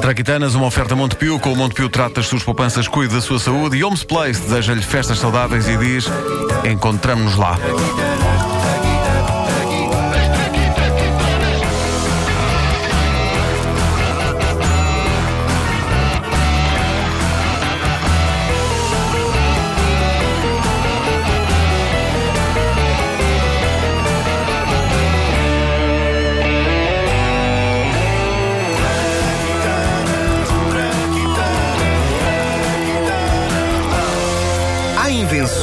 Traquitanas, uma oferta Montepio. Com o Montepio trata das suas poupanças, cuida da sua saúde. E Homes Place deseja-lhe festas saudáveis e diz: Encontramos-nos lá.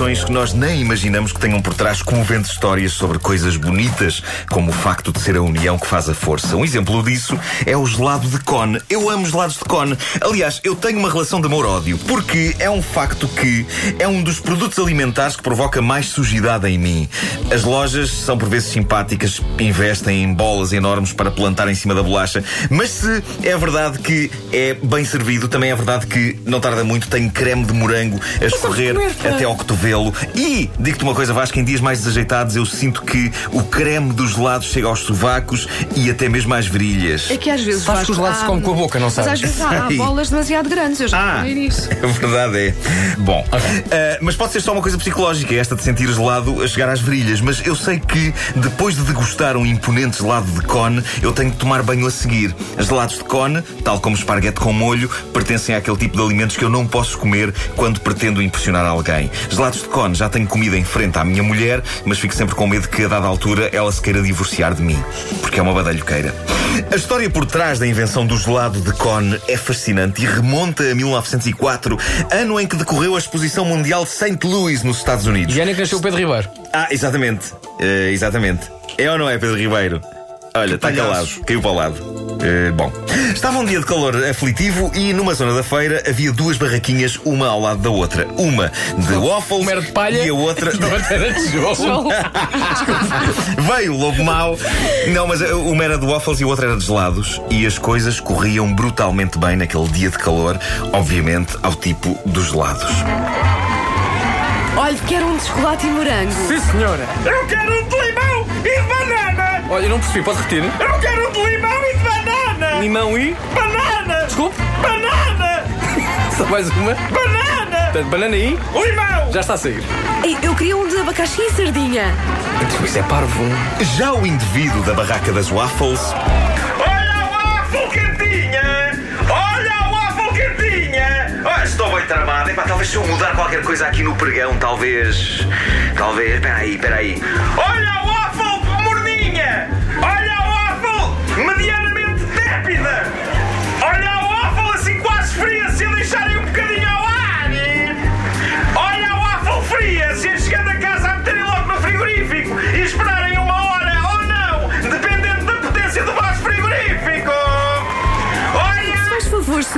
Invenções que nós nem imaginamos que tenham por trás comoventes histórias sobre coisas bonitas, como o facto de ser a união que faz a força. Um exemplo disso é o gelado de cone. Eu amo gelados de cone. Aliás, eu tenho uma relação de amor-ódio, porque é um facto que é um dos produtos alimentares que provoca mais sujidade em mim. As lojas são por vezes simpáticas, investem em bolas enormes para plantar em cima da bolacha, mas se é verdade que é bem servido, também é verdade que não tarda muito, tem creme de morango a escorrer até ao cotovelo. E, digo-te uma coisa, Vasco, em dias mais desajeitados eu sinto que o creme dos gelados chega aos sovacos e até mesmo às virilhas. É que às vezes. Sabes que os lados se há- come com a boca, não Mas às sabes? vezes há, há bolas demasiado grandes, eu já Ah, nisso. é verdade, é. Bom, ah, mas pode ser só uma coisa psicológica, esta de sentir gelado a chegar às virilhas. Mas eu sei que depois de degustar um imponente gelado de cone, eu tenho de tomar banho a seguir. Gelados de cone, tal como esparguete com molho, pertencem àquele tipo de alimentos que eu não posso comer quando pretendo impressionar alguém. Gelados de cone já tenho comida em frente à minha mulher, mas fico sempre com medo que a dada altura ela se queira divorciar de mim, porque é uma badalhoqueira. A história por trás da invenção do gelado de cone é fascinante e remonta a 1904, ano em que decorreu a Exposição Mundial de St. Louis, nos Estados Unidos. E é nem que nasceu o Pedro Ribeiro. Ah, exatamente. Eh, exatamente. É ou não é, Pedro Ribeiro? Olha, está calado, caiu para o lado. Eh, bom, estava um dia de calor aflitivo e numa zona da feira havia duas barraquinhas, uma ao lado da outra. Uma de waffles Uma de palha e a outra. e a outra era de tijolo. Veio o lobo mau. Não, mas uh, uma era de waffles e a outra era de gelados. E as coisas corriam brutalmente bem naquele dia de calor, obviamente ao tipo dos gelados. Olha, quero um de chocolate e morango. Sim, senhora. Eu quero um de limão e de banana! Olha, eu não percebi, pode repetir? Eu quero um de limão e de banana! Limão e. Banana! Desculpe, Banana! só mais uma. Banana! Portanto, Banana e. Limão! Já está a sair. Ei, Eu queria um de abacaxi e sardinha. Então, Isso é parvo. Já o indivíduo da barraca das waffles Olha a waffle quentinha! Olha a waffle quentinha! Ah, estou bem tramado. Epá, talvez se eu mudar qualquer coisa aqui no pregão, talvez. Talvez. Espera aí, espera aí. Olha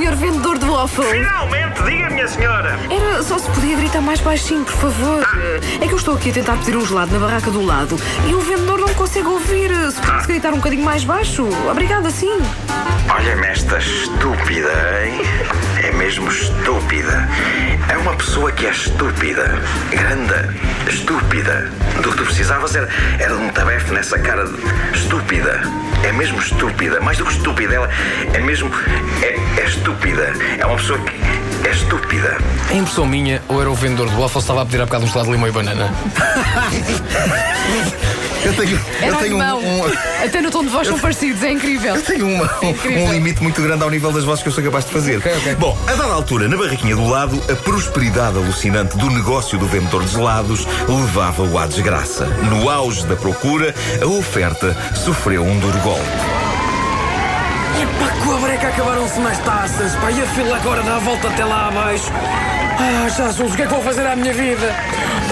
senhor vendedor de waffles. Finalmente, diga minha senhora! Era só se podia gritar mais baixinho, por favor. É que eu estou aqui a tentar pedir um gelado na barraca do lado e o vendedor não consegue ouvir. Se pudesse gritar um bocadinho mais baixo. Obrigada, sim. Olha-me esta estúpida, hein? É mesmo estúpida. É uma pessoa que é estúpida. Grande. Estúpida. Do que tu precisavas era, era de um tabefe nessa cara de estúpida. É mesmo estúpida. Mais do que estúpida, ela é mesmo. É, é estúpida. É uma pessoa que é estúpida. É impressão minha ou era o vendedor do waffle estava a pedir há bocado um gelado de limão e banana? Eu tenho, Era alemão. Até no tom de voz são parecidos, é incrível. tenho uma- Incrível. um limite muito grande ao nível das vozes que eu sou capaz de fazer. Ok, ok. Bom, a dada altura, na barraquinha do lado, a prosperidade alucinante do negócio do vendedor de gelados levava-o à desgraça. No auge da procura, a oferta sofreu um duro golpe. Breca acabaram-se mais taças, pá, e a fila agora dá a volta até lá abaixo. Ah, Jesus, o que é que vou fazer à minha vida?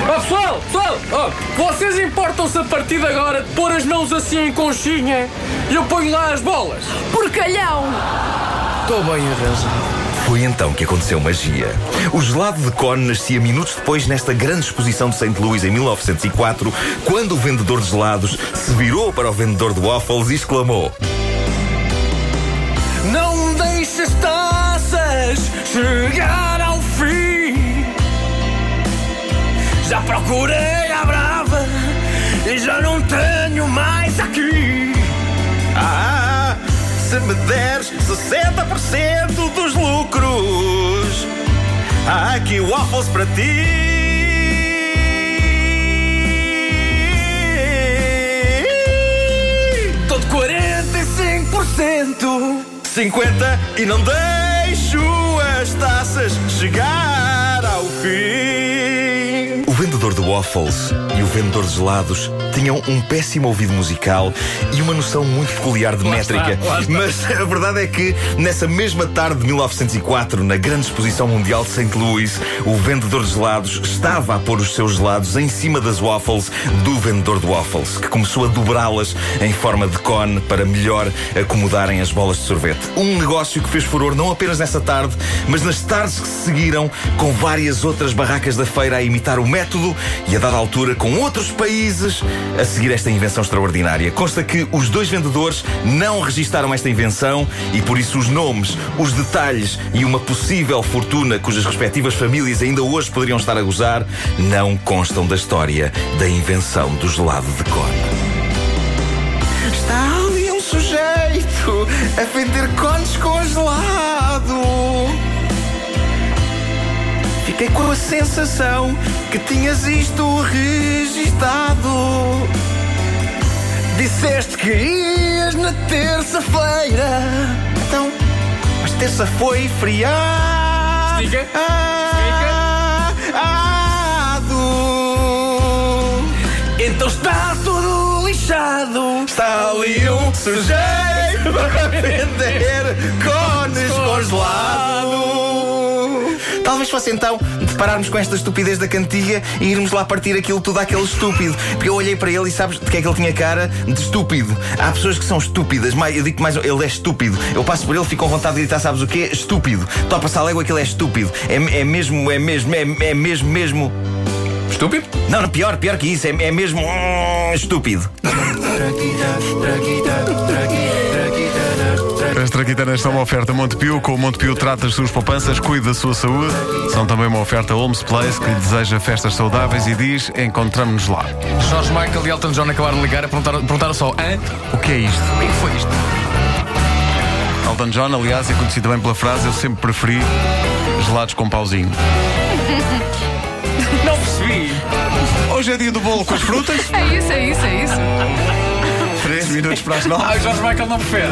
Oh, pessoal, pessoal, oh, vocês importam-se a partir de agora de pôr as mãos assim em conchinha e eu ponho lá as bolas? Porcalhão! Estou bem arranjado. Foi então que aconteceu magia. O gelado de cone nascia minutos depois nesta grande exposição de St. Louis em 1904, quando o vendedor de gelados se virou para o vendedor de waffles e exclamou: chegar ao fim. Já procurei à brava e já não tenho mais aqui. Ah, se me deres 60% dos lucros, há aqui waffles para ti. Todo 45%. 50 e não deixo as taças chegar vendedor de waffles e o vendedor de gelados tinham um péssimo ouvido musical e uma noção muito peculiar de métrica. está, lá está. Mas a verdade é que nessa mesma tarde de 1904, na grande exposição mundial de St. Louis, o vendedor de gelados estava a pôr os seus gelados em cima das waffles do vendedor de waffles, que começou a dobrá-las em forma de cone para melhor acomodarem as bolas de sorvete. Um negócio que fez furor não apenas nessa tarde, mas nas tardes que se seguiram, com várias outras barracas da feira a imitar o método e a dada altura com outros países a seguir esta invenção extraordinária. Consta que os dois vendedores não registaram esta invenção e por isso os nomes, os detalhes e uma possível fortuna cujas respectivas famílias ainda hoje poderiam estar a gozar não constam da história da invenção do gelado de cone. Está ali um sujeito a vender cones congelado. Fiquei com a sensação que tinhas isto registado. Disseste que ias na terça-feira. Então, mas terça foi feriado. Estica. Ah. Então está tudo lixado. Está ali um sujeito a vender cones fosse então de pararmos com esta estupidez da cantiga e irmos lá partir aquilo tudo àquele estúpido. Porque eu olhei para ele e sabes de que é que ele tinha cara? De estúpido. Há pessoas que são estúpidas, mas eu digo mais, ele é estúpido. Eu passo por ele, fico com vontade de gritar, sabes o quê? Estúpido. Topa-se a légua que ele é estúpido. É, é mesmo, é mesmo, é, é mesmo, mesmo. Estúpido? Não, não, pior, pior que isso, é, é mesmo hum, estúpido. As traquitanas são uma oferta Montepio. Com o Montepio trata as suas poupanças, cuida da sua saúde. São também uma oferta Holmes Place que lhe deseja festas saudáveis e diz: encontramos-nos lá. George Michael e Elton John acabaram de ligar e perguntaram, perguntaram só: Hã? O que é isto? O que é que foi isto? Elton John, aliás, é conhecido também pela frase: eu sempre preferi gelados com pauzinho. Não percebi. Hoje é dia do bolo com as frutas. É isso, é isso, é isso. 3 minutos para as 9. Ah, o George Michael não prefere.